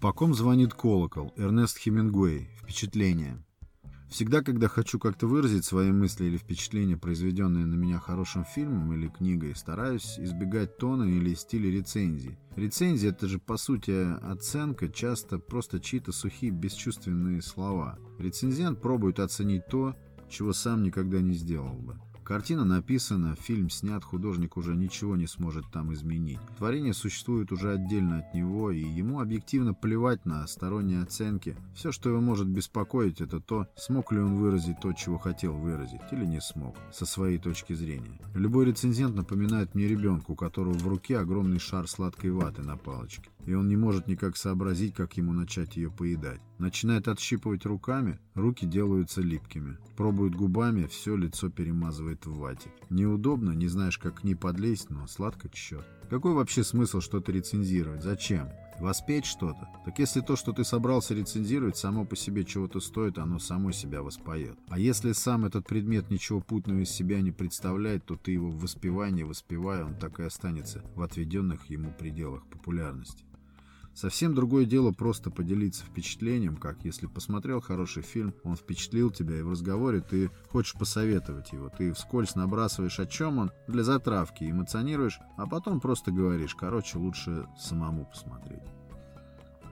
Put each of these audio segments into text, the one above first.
По ком звонит колокол? Эрнест Хемингуэй. Впечатление. Всегда, когда хочу как-то выразить свои мысли или впечатления, произведенные на меня хорошим фильмом или книгой, стараюсь избегать тона или стиля рецензии. Рецензия — это же, по сути, оценка, часто просто чьи-то сухие, бесчувственные слова. Рецензент пробует оценить то, чего сам никогда не сделал бы. Картина написана, фильм снят, художник уже ничего не сможет там изменить. Творение существует уже отдельно от него, и ему объективно плевать на сторонние оценки. Все, что его может беспокоить, это то, смог ли он выразить то, чего хотел выразить, или не смог, со своей точки зрения. Любой рецензент напоминает мне ребенку, у которого в руке огромный шар сладкой ваты на палочке, и он не может никак сообразить, как ему начать ее поедать. Начинает отщипывать руками, руки делаются липкими. Пробует губами, все лицо перемазывает в вате. Неудобно, не знаешь, как к ней подлезть, но сладко черт. Какой вообще смысл что-то рецензировать? Зачем? Воспеть что-то? Так если то, что ты собрался рецензировать, само по себе чего-то стоит, оно само себя воспоет. А если сам этот предмет ничего путного из себя не представляет, то ты его в воспевании воспевая, он так и останется в отведенных ему пределах популярности. Совсем другое дело просто поделиться впечатлением, как если посмотрел хороший фильм, он впечатлил тебя, и в разговоре ты хочешь посоветовать его. Ты вскользь набрасываешь, о чем он, для затравки, эмоционируешь, а потом просто говоришь, короче, лучше самому посмотреть.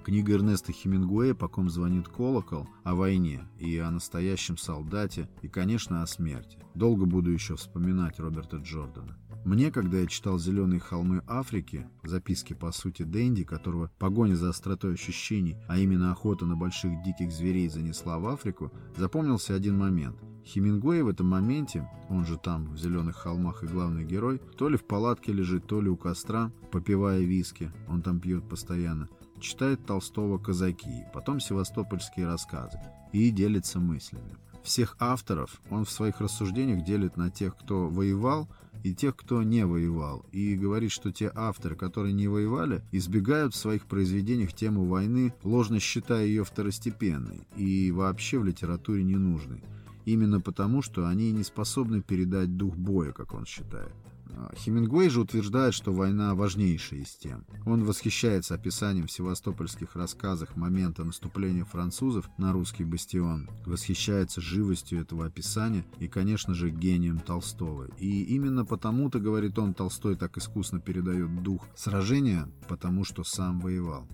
Книга Эрнеста Хемингуэя «По ком звонит колокол» о войне и о настоящем солдате, и, конечно, о смерти. Долго буду еще вспоминать Роберта Джордана. Мне, когда я читал «Зеленые холмы Африки», записки, по сути, Дэнди, которого погоня за остротой ощущений, а именно охота на больших диких зверей занесла в Африку, запомнился один момент. Хемингуэй в этом моменте, он же там, в «Зеленых холмах» и главный герой, то ли в палатке лежит, то ли у костра, попивая виски, он там пьет постоянно, читает Толстого «Казаки», потом севастопольские рассказы и делится мыслями. Всех авторов он в своих рассуждениях делит на тех, кто воевал, и тех, кто не воевал, и говорит, что те авторы, которые не воевали, избегают в своих произведениях тему войны, ложно считая ее второстепенной и вообще в литературе ненужной. Именно потому, что они не способны передать дух боя, как он считает. Хемингуэй же утверждает, что война важнейшая из тем. Он восхищается описанием в севастопольских рассказах момента наступления французов на русский бастион, восхищается живостью этого описания и, конечно же, гением Толстого. И именно потому-то, говорит он, Толстой так искусно передает дух сражения, потому что сам воевал.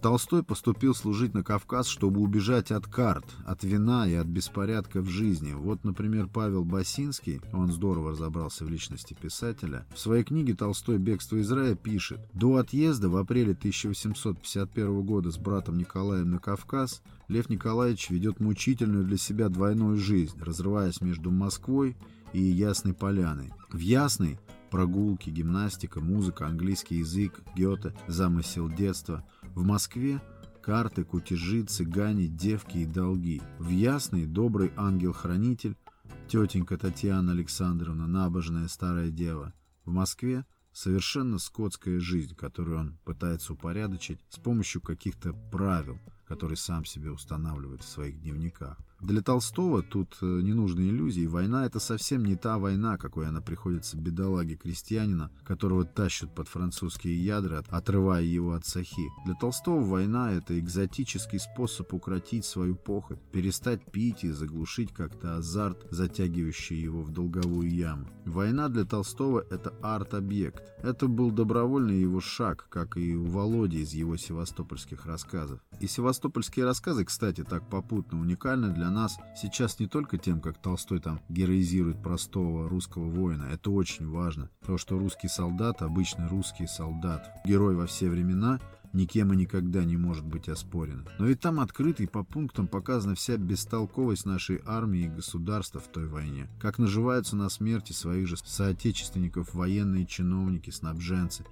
Толстой поступил служить на Кавказ, чтобы убежать от карт, от вина и от беспорядка в жизни. Вот, например, Павел Басинский, он здорово разобрался в личности писателя, в своей книге «Толстой. Бегство из рая» пишет «До отъезда в апреле 1851 года с братом Николаем на Кавказ Лев Николаевич ведет мучительную для себя двойную жизнь, разрываясь между Москвой и Ясной Поляной. В Ясной прогулки, гимнастика, музыка, английский язык, Гёте, замысел детства – в Москве карты, кутежи, цыгане, девки и долги. В Ясный добрый ангел-хранитель, тетенька Татьяна Александровна, набожная старая дева. В Москве совершенно скотская жизнь, которую он пытается упорядочить с помощью каких-то правил, которые сам себе устанавливает в своих дневниках. Для Толстого тут э, не нужны иллюзии. Война — это совсем не та война, какой она приходится бедолаге крестьянина, которого тащат под французские ядра, отрывая его от сахи. Для Толстого война — это экзотический способ укротить свою похоть, перестать пить и заглушить как-то азарт, затягивающий его в долговую яму. Война для Толстого — это арт-объект. Это был добровольный его шаг, как и у Володи из его севастопольских рассказов. И севастопольские рассказы, кстати, так попутно уникальны для нас сейчас не только тем, как Толстой там героизирует простого русского воина, это очень важно. То, что русский солдат, обычный русский солдат, герой во все времена, никем и никогда не может быть оспорен. Но ведь там открыто и по пунктам показана вся бестолковость нашей армии и государства в той войне. Как наживаются на смерти своих же соотечественников военные чиновники, снабженцы,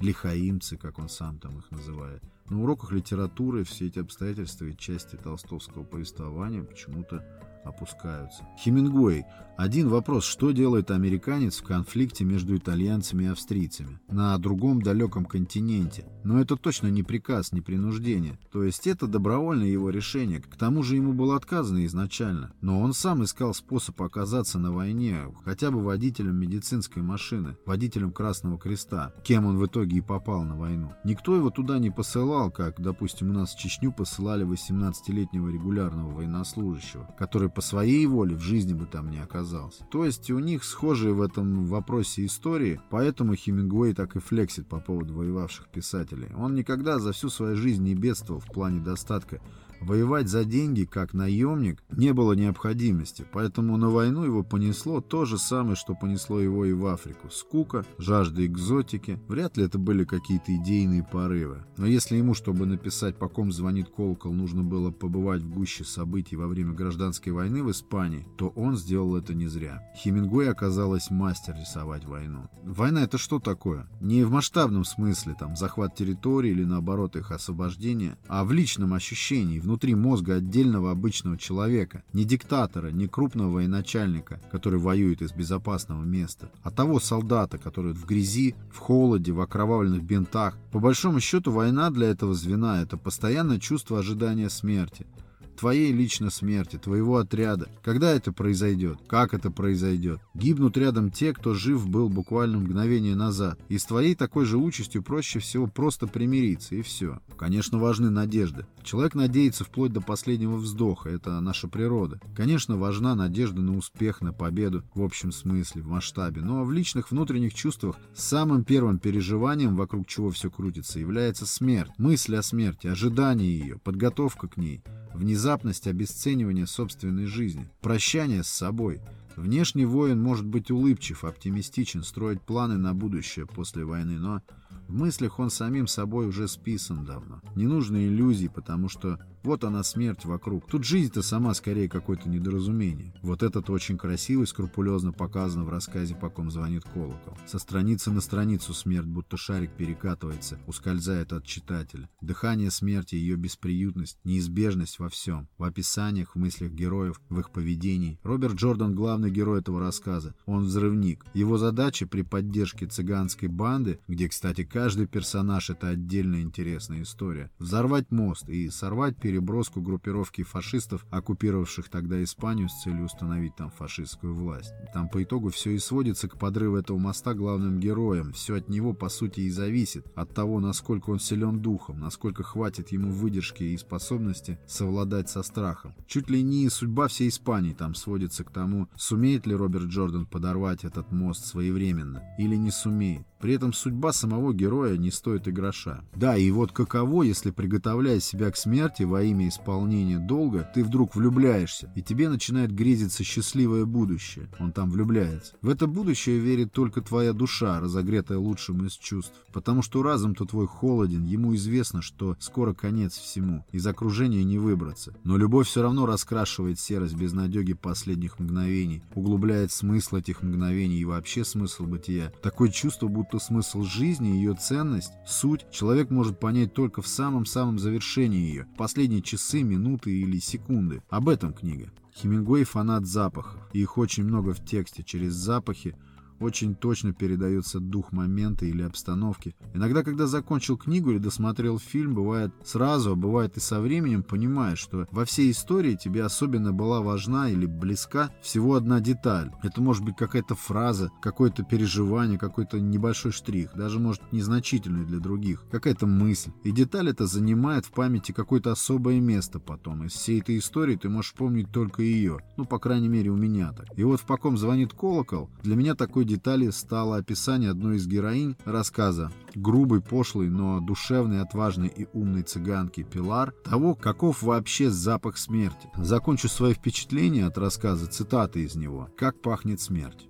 лихаимцы, как он сам там их называет. На уроках литературы все эти обстоятельства и части толстовского повествования почему-то опускаются. Хемингуэй. Один вопрос, что делает американец в конфликте между итальянцами и австрийцами на другом далеком континенте? Но это точно не приказ, не принуждение. То есть это добровольное его решение. К тому же ему было отказано изначально. Но он сам искал способ оказаться на войне, хотя бы водителем медицинской машины, водителем Красного Креста, кем он в итоге и попал на войну. Никто его туда не посылал, как, допустим, у нас в Чечню посылали 18-летнего регулярного военнослужащего, который по своей воле в жизни бы там не оказался. То есть у них схожие в этом вопросе истории, поэтому Хемингуэй так и флексит по поводу воевавших писателей. Он никогда за всю свою жизнь не бедствовал в плане достатка Воевать за деньги, как наемник, не было необходимости, поэтому на войну его понесло то же самое, что понесло его и в Африку. Скука, жажда экзотики. Вряд ли это были какие-то идейные порывы. Но если ему, чтобы написать «По ком звонит колокол», нужно было побывать в гуще событий во время гражданской войны в Испании, то он сделал это не зря. Хемингуэй оказалась мастер рисовать войну. Война это что такое? Не в масштабном смысле, там, захват территории или наоборот их освобождение, а в личном ощущении, внутри внутри мозга отдельного обычного человека, не диктатора, не крупного военачальника, который воюет из безопасного места, а того солдата, который в грязи, в холоде, в окровавленных бинтах. По большому счету война для этого звена – это постоянное чувство ожидания смерти, твоей лично смерти, твоего отряда. Когда это произойдет? Как это произойдет? Гибнут рядом те, кто жив был буквально мгновение назад. И с твоей такой же участью проще всего просто примириться, и все. Конечно, важны надежды. Человек надеется вплоть до последнего вздоха, это наша природа. Конечно, важна надежда на успех, на победу, в общем смысле, в масштабе. Но в личных внутренних чувствах самым первым переживанием, вокруг чего все крутится, является смерть. Мысль о смерти, ожидание ее, подготовка к ней внезапность обесценивания собственной жизни, прощание с собой. Внешний воин может быть улыбчив, оптимистичен, строить планы на будущее после войны, но в мыслях он самим собой уже списан давно. Не нужно иллюзий, потому что вот она смерть вокруг. Тут жизнь-то сама скорее какое-то недоразумение. Вот этот очень красивый, скрупулезно показано в рассказе «По ком звонит колокол». Со страницы на страницу смерть, будто шарик перекатывается, ускользает от читателя. Дыхание смерти, ее бесприютность, неизбежность во всем. В описаниях, в мыслях героев, в их поведении. Роберт Джордан главный герой этого рассказа. Он взрывник. Его задача при поддержке цыганской банды, где, кстати, Каждый персонаж — это отдельная интересная история. Взорвать мост и сорвать переброску группировки фашистов, оккупировавших тогда Испанию с целью установить там фашистскую власть. Там по итогу все и сводится к подрыву этого моста главным героем. Все от него, по сути, и зависит. От того, насколько он силен духом, насколько хватит ему выдержки и способности совладать со страхом. Чуть ли не судьба всей Испании там сводится к тому, сумеет ли Роберт Джордан подорвать этот мост своевременно или не сумеет. При этом судьба самого героя не стоит и гроша. Да, и вот каково, если приготовляя себя к смерти во имя исполнения долга, ты вдруг влюбляешься, и тебе начинает грезиться счастливое будущее. Он там влюбляется. В это будущее верит только твоя душа, разогретая лучшим из чувств. Потому что разум-то твой холоден, ему известно, что скоро конец всему, из окружения не выбраться. Но любовь все равно раскрашивает серость безнадеги последних мгновений, углубляет смысл этих мгновений и вообще смысл бытия. Такое чувство, будто смысл жизни, ее ценность, суть человек может понять только в самом-самом завершении ее, последние часы, минуты или секунды. Об этом книга. Хемингуэй фанат запахов, и их очень много в тексте. Через запахи очень точно передается дух момента или обстановки. Иногда, когда закончил книгу или досмотрел фильм, бывает сразу, а бывает и со временем, понимаешь, что во всей истории тебе особенно была важна или близка всего одна деталь. Это может быть какая-то фраза, какое-то переживание, какой-то небольшой штрих, даже может незначительный для других, какая-то мысль. И деталь эта занимает в памяти какое-то особое место потом. Из всей этой истории ты можешь помнить только ее. Ну, по крайней мере, у меня так. И вот в «Поком звонит колокол» для меня такой детали стало описание одной из героинь рассказа грубой, пошлой, но душевной, отважной и умной цыганки Пилар, того, каков вообще запах смерти. Закончу свои впечатления от рассказа цитаты из него «Как пахнет смерть».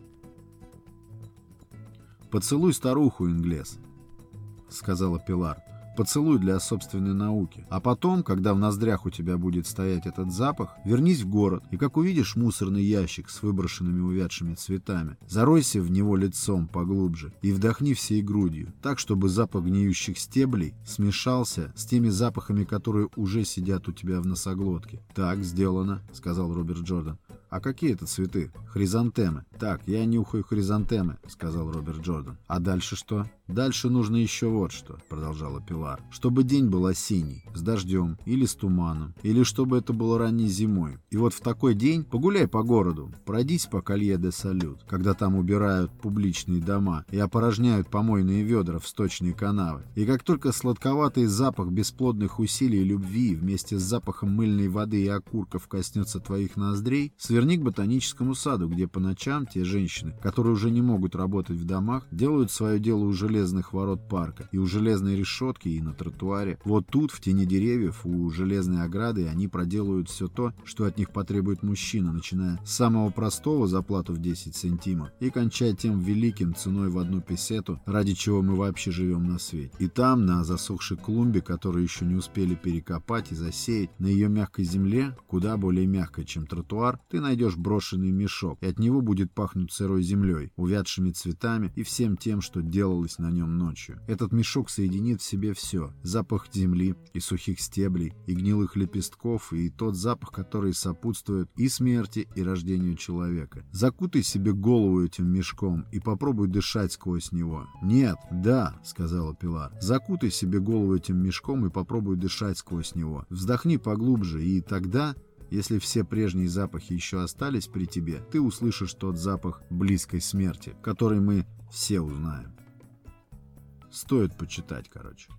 «Поцелуй старуху, Инглес», — сказала Пилар. Поцелуй для собственной науки. А потом, когда в ноздрях у тебя будет стоять этот запах, вернись в город, и как увидишь мусорный ящик с выброшенными увядшими цветами, заройся в него лицом поглубже и вдохни всей грудью, так, чтобы запах гниющих стеблей смешался с теми запахами, которые уже сидят у тебя в носоглотке. «Так, сделано», — сказал Роберт Джордан. А какие это цветы? Хризантемы. Так, я нюхаю хризантемы, сказал Роберт Джордан. А дальше что? Дальше нужно еще вот что, продолжала Пилар. Чтобы день был осенний, с дождем или с туманом, или чтобы это было ранней зимой. И вот в такой день погуляй по городу, пройдись по Колье де Салют, когда там убирают публичные дома и опорожняют помойные ведра в сточные канавы. И как только сладковатый запах бесплодных усилий и любви вместе с запахом мыльной воды и окурков коснется твоих ноздрей, сверни к ботаническому саду, где по ночам те женщины, которые уже не могут работать в домах, делают свое дело уже железных ворот парка, и у железной решетки, и на тротуаре. Вот тут, в тени деревьев, у железной ограды, они проделают все то, что от них потребует мужчина, начиная с самого простого заплату в 10 сантимов и кончая тем великим ценой в одну песету, ради чего мы вообще живем на свете. И там, на засохшей клумбе, которую еще не успели перекопать и засеять, на ее мягкой земле, куда более мягкой, чем тротуар, ты найдешь брошенный мешок, и от него будет пахнуть сырой землей, увядшими цветами и всем тем, что делалось на нем ночью. Этот мешок соединит в себе все. Запах земли и сухих стеблей, и гнилых лепестков, и тот запах, который сопутствует и смерти, и рождению человека. Закутай себе голову этим мешком и попробуй дышать сквозь него. Нет, да, сказала Пилар. Закутай себе голову этим мешком и попробуй дышать сквозь него. Вздохни поглубже, и тогда если все прежние запахи еще остались при тебе, ты услышишь тот запах близкой смерти, который мы все узнаем. Стоит почитать, короче.